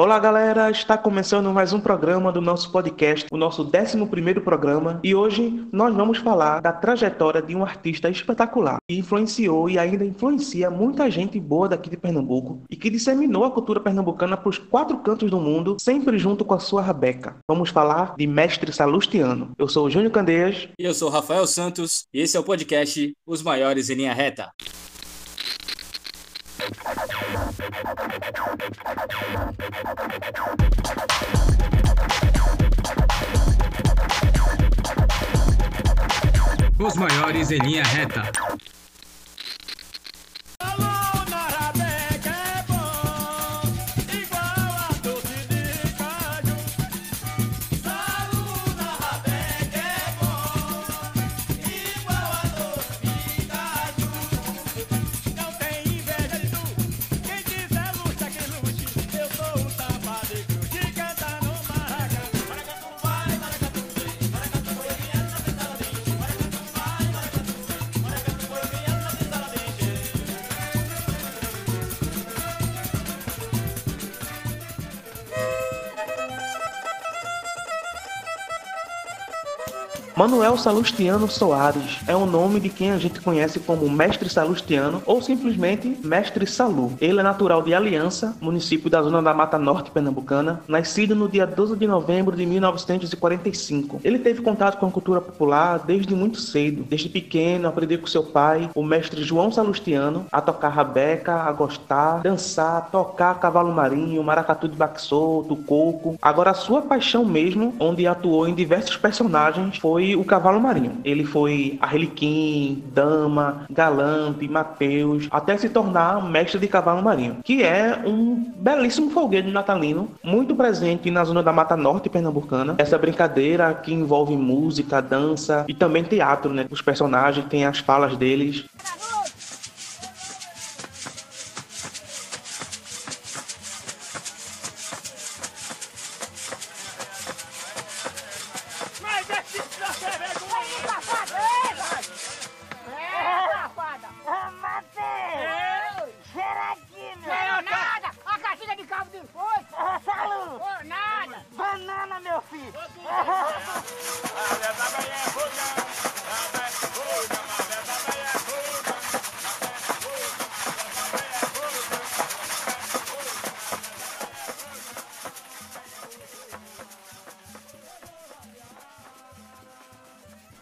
Olá, galera! Está começando mais um programa do nosso podcast, o nosso 11 programa, e hoje nós vamos falar da trajetória de um artista espetacular que influenciou e ainda influencia muita gente boa daqui de Pernambuco e que disseminou a cultura pernambucana para os quatro cantos do mundo, sempre junto com a sua Rabeca. Vamos falar de Mestre Salustiano. Eu sou o Júnior Candeias. E eu sou o Rafael Santos, e esse é o podcast Os Maiores em Linha Reta. Os maiores em linha reta. Manuel Salustiano Soares é o nome de quem a gente conhece como Mestre Salustiano ou simplesmente Mestre Salu. Ele é natural de Aliança, município da zona da Mata Norte pernambucana, nascido no dia 12 de novembro de 1945. Ele teve contato com a cultura popular desde muito cedo. Desde pequeno, aprendeu com seu pai, o mestre João Salustiano, a tocar rabeca, a gostar, dançar, tocar cavalo marinho, maracatu de baque solto, coco. Agora, a sua paixão mesmo, onde atuou em diversos personagens, foi o cavalo marinho. Ele foi Arlequim, Dama, Galante, Mateus, até se tornar mestre de cavalo marinho, que é um belíssimo folguedo natalino, muito presente na zona da Mata Norte pernambucana. Essa brincadeira que envolve música, dança e também teatro, né? Os personagens têm as falas deles.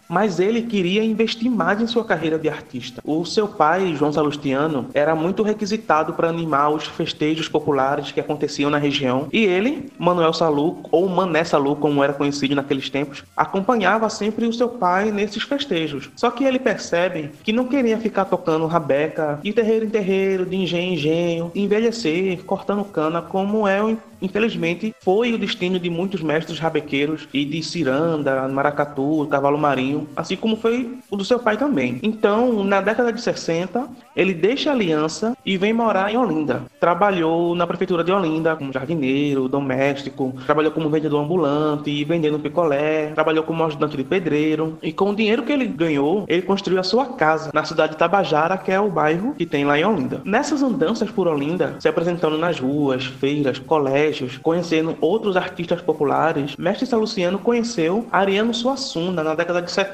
Mas ele queria investir mais em sua carreira de artista. O seu pai, João Salustiano, era muito requisitado para animar os festejos populares que aconteciam na região, e ele, Manuel Salu, ou Mané Salu, como era conhecido naqueles tempos, acompanhava sempre o seu pai nesses festejos. Só que ele percebe que não queria ficar tocando rabeca de terreiro em terreiro, de engenho em engenho, envelhecer, cortando cana, como é infelizmente, foi o destino de muitos mestres rabequeiros e de ciranda, maracatu, cavalo marinho, assim como foi o do seu pai também. Então, na década de 60, ele deixa a aliança e vem morar em Olinda. Trabalhou na prefeitura de Olinda como jardineiro, doméstico, trabalhou como vendedor ambulante, vendendo picolé, trabalhou como ajudante de pedreiro e com o dinheiro que ele ganhou, ele construiu a sua casa na cidade de Tabajara, que é o bairro que tem lá em Olinda. Nessas andanças por Olinda, se apresentando nas ruas, feiras, colégios, conhecendo outros artistas populares, Mestre Saluciano conheceu Ariano Suassuna na década de 70,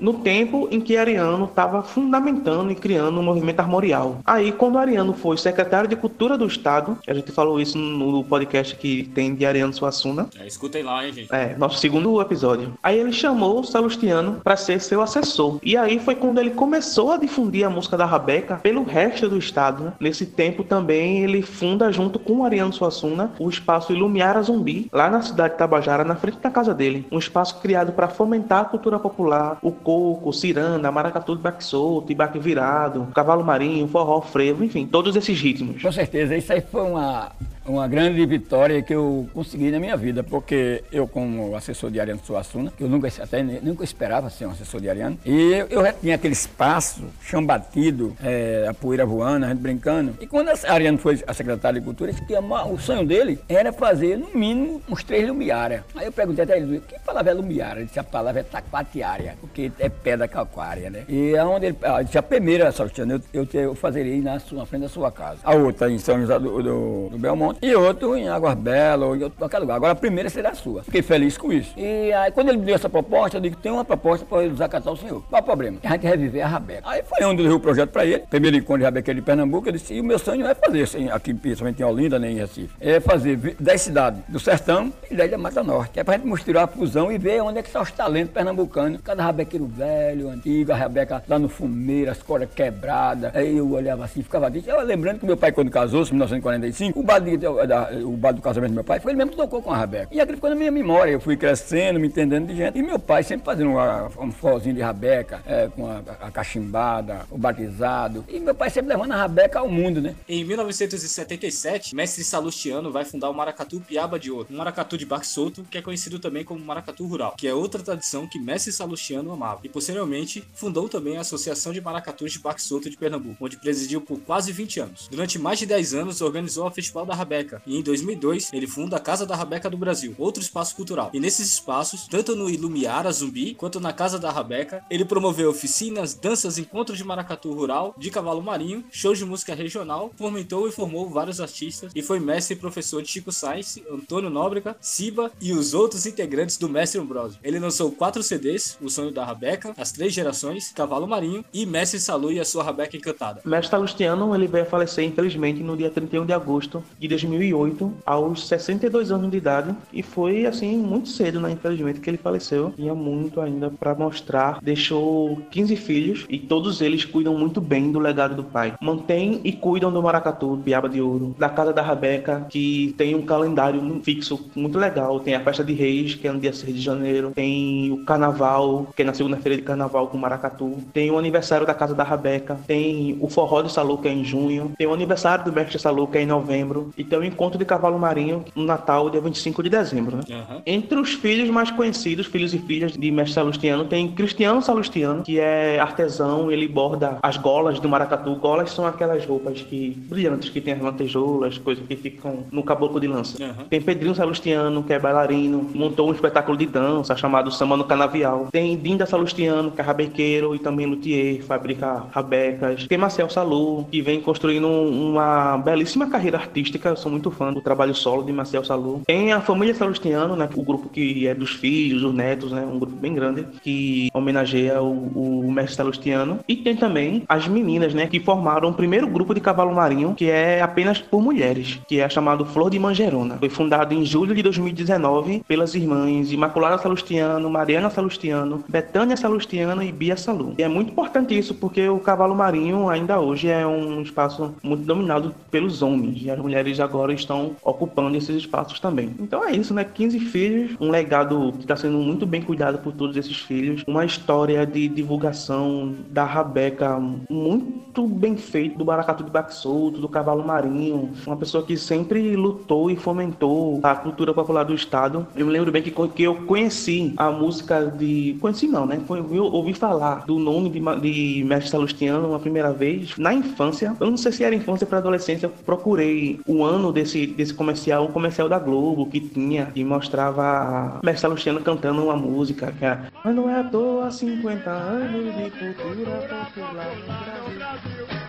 no tempo em que Ariano estava fundamentando e criando o um movimento armorial. Aí, quando Ariano foi secretário de Cultura do Estado, a gente falou isso no podcast que tem de Ariano Suassuna. É, escutem lá, hein, gente. É, nosso segundo episódio. Aí ele chamou o Salustiano para ser seu assessor. E aí foi quando ele começou a difundir a música da Rabeca pelo resto do estado. Né? Nesse tempo também ele funda junto com Ariano Suassuna o espaço Ilumiara Zumbi, lá na cidade de Tabajara, na frente da casa dele. Um espaço criado para fomentar a cultura popular, o coco, ciranda, maracatu de baque solto, baque virado, cavalo marinho, forró, frevo, enfim, todos esses ritmos. Com certeza, isso aí foi uma uma grande vitória que eu consegui na minha vida, porque eu, como assessor de Ariano Suassuna, eu nunca, até nunca esperava ser um assessor de Ariano, e eu já tinha aquele espaço, chão batido, é, a poeira voando, a gente brincando. E quando a Ariano foi a secretária de Cultura, que o sonho dele era fazer, no mínimo, uns três lumiárias. Aí eu perguntei até ele, que palavra é lumiária? Ele disse, a palavra é taquatiária, porque é pedra calcária, né? E aonde ele, ah, disse, a primeira, Saltiano, eu, eu, eu fazeria na, na frente da sua casa. A outra em São José do, do, do Belmonte, e outro em Águas Belas, ou em outro qualquer lugar. Agora a primeira será a sua. Fiquei feliz com isso. E aí, quando ele me deu essa proposta, eu disse: tem uma proposta para desacatar o senhor. Qual o problema? A gente reviver a Rabeca. Aí foi onde eu dei o projeto para ele. Primeiro encontro de Rabeca de Pernambuco, eu disse: e o meu sonho é fazer, assim, aqui principalmente em Olinda, nem em Recife, é fazer 10 cidades do Sertão e 10 da Mata Norte. É para a gente mostrar a fusão e ver onde é que estão os talentos pernambucanos. Cada rabequeiro velho, antigo, a Rabeca lá no Fumeiro, as cordas quebradas. Aí eu olhava assim, ficava triste. Eu lembrando que meu pai, quando casou-se, em 1945, o bar, o bar do casamento do meu pai foi ele mesmo que tocou com a Rabeca. E aquilo ficou na minha memória. Eu fui crescendo, me entendendo de gente. E meu pai sempre fazendo uma, um forrozinho de Rabeca, é, com a, a, cachimbada, o batizado. E meu pai sempre levando a Rabeca ao mundo, né? Em 1977, mestre Salustiano vai fundar o Maracatu Piaba de Ouro, um maracatu de barco solto que é conhecido também como maracatu rural, que é outra tradição que mestre Salustiano amava. E posteriormente fundou também a Associação de Maracatus de Barco Solto de Pernambuco, onde presidiu por quase 20 anos. Durante mais de 10 anos organizou o Festival da Rabeca e em 2002 ele funda a Casa da Rabeca do Brasil, outro espaço cultural. E nesses espaços, tanto no Ilumiara Zumbi quanto na Casa da Rabeca, ele promoveu oficinas, danças, encontros de maracatu rural, de cavalo marinho, shows de música regional, fomentou e formou vários artistas e foi mestre e professor de Chico Sainz, Antônio Nóbrega, Siba e os outros integrantes do Mestre Ambrosio. Ele lançou quatro CDs, O Sonho da Rabeca, As Três Gerações, Cavalo Marinho e Mestre Salu e a sua Rabeca Encantada. Mestre Salustiano ele veio a falecer infelizmente no dia 31 de agosto de 2008, aos 62 anos de idade e foi assim muito cedo, né, infelizmente que ele faleceu. Tinha muito ainda para mostrar. Deixou 15 filhos e todos eles cuidam muito bem do legado do pai. Mantém e cuidam do maracatu, piaba de ouro, da casa da Rabeca, que tem um calendário fixo muito legal. Tem a festa de Reis, que é no dia 6 de janeiro. Tem o carnaval, que é na segunda-feira de carnaval com maracatu. Tem o aniversário da casa da Rabeca. Tem o forró de Salu, que é em junho. Tem o aniversário do mestre Salu, que é em novembro. E tem o encontro de cavalo marinho no Natal, dia 25 de dezembro. Né? Uhum. Entre os filhos mais conhecidos, filhos e filhas de mestre Salustiano, tem Cristiano Salustiano, que é artesão. Ele borda as golas do maracatu. Golas são aquelas roupas que brilhantes que tem as lantejoulas, coisas que ficam no caboclo de lança. Uhum. Tem Pedrinho Salustiano, que é bailarino, montou um espetáculo de dança chamado Samba no Canavial. Tem Dinda Salustiano, que é rabequeiro e também luthier, fabrica rabecas. Tem Marcel Salu, que vem construindo uma belíssima carreira artística. Eu sou muito fã do trabalho solo de Marcel Salu. Tem a família Salustiano, né, o grupo que é dos filhos, os netos, né, um grupo bem grande, que homenageia o, o mestre Salustiano. E tem também as meninas, né, que formaram o primeiro grupo de cavalo marinho, que é apenas por mulheres, que é chamado Flor de Mangerona. Foi fundado em julho de 2019 pelas irmãs Imaculada Salustiano, Mariana Salustiano, Betânia Salustiano e Bia Salu. E é muito importante isso porque o cavalo marinho ainda hoje é um espaço muito dominado pelos homens e as mulheres agora estão ocupando esses espaços também. Então é isso, né? 15 filhos, um legado que está sendo muito bem cuidado por todos esses filhos, uma história de divulgação da Rabeca muito bem feito do Baracatu de Baxolto, do cavalo marinho, uma pessoa que sempre lutou e fomentou a cultura popular do estado. Eu me lembro bem que, que eu conheci a música de. Conheci não, né? Foi, eu ouvi falar do nome de, de Mestre Salustiano uma primeira vez na infância. Eu não sei se era infância para adolescência. Eu procurei o ano desse, desse comercial, um comercial da Globo que tinha e mostrava Mestre Salustiano cantando uma música que era Mas não é à toa 50 anos de cultura popular no Brasil.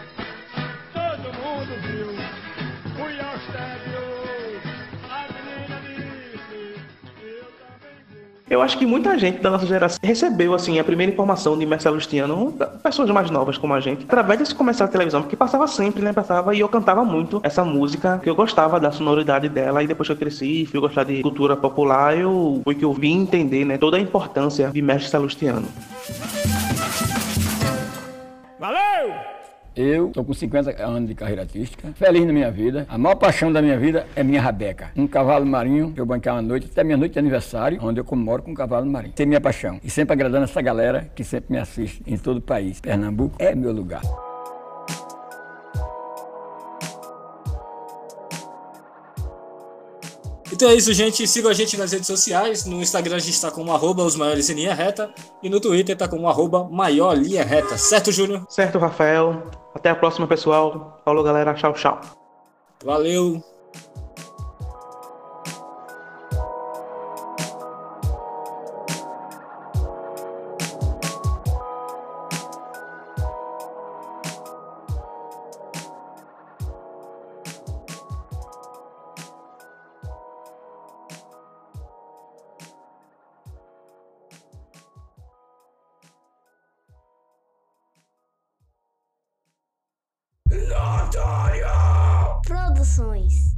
Eu acho que muita gente da nossa geração recebeu, assim, a primeira informação de Marcelo Lustiano, pessoas mais novas como a gente, através desse comercial de televisão, porque passava sempre, né? Passava e eu cantava muito essa música, que eu gostava da sonoridade dela, e depois que eu cresci, fui gostar de cultura popular, eu foi que eu vim entender, né, toda a importância de Mestre Salustiano. Eu estou com 50 anos de carreira artística, feliz na minha vida. A maior paixão da minha vida é minha rabeca. Um cavalo marinho que eu banquei uma noite, até minha noite de aniversário, onde eu comemoro com um cavalo marinho. Tem minha paixão. E sempre agradando essa galera que sempre me assiste em todo o país. Pernambuco é meu lugar. Então é isso, gente. Sigam a gente nas redes sociais. No Instagram a gente está como arroba os maiores em linha reta. E no Twitter está como arroba maior linha reta. Certo, Júnior? Certo, Rafael. Até a próxima, pessoal. Falou, galera. Tchau, tchau. Valeu. Produções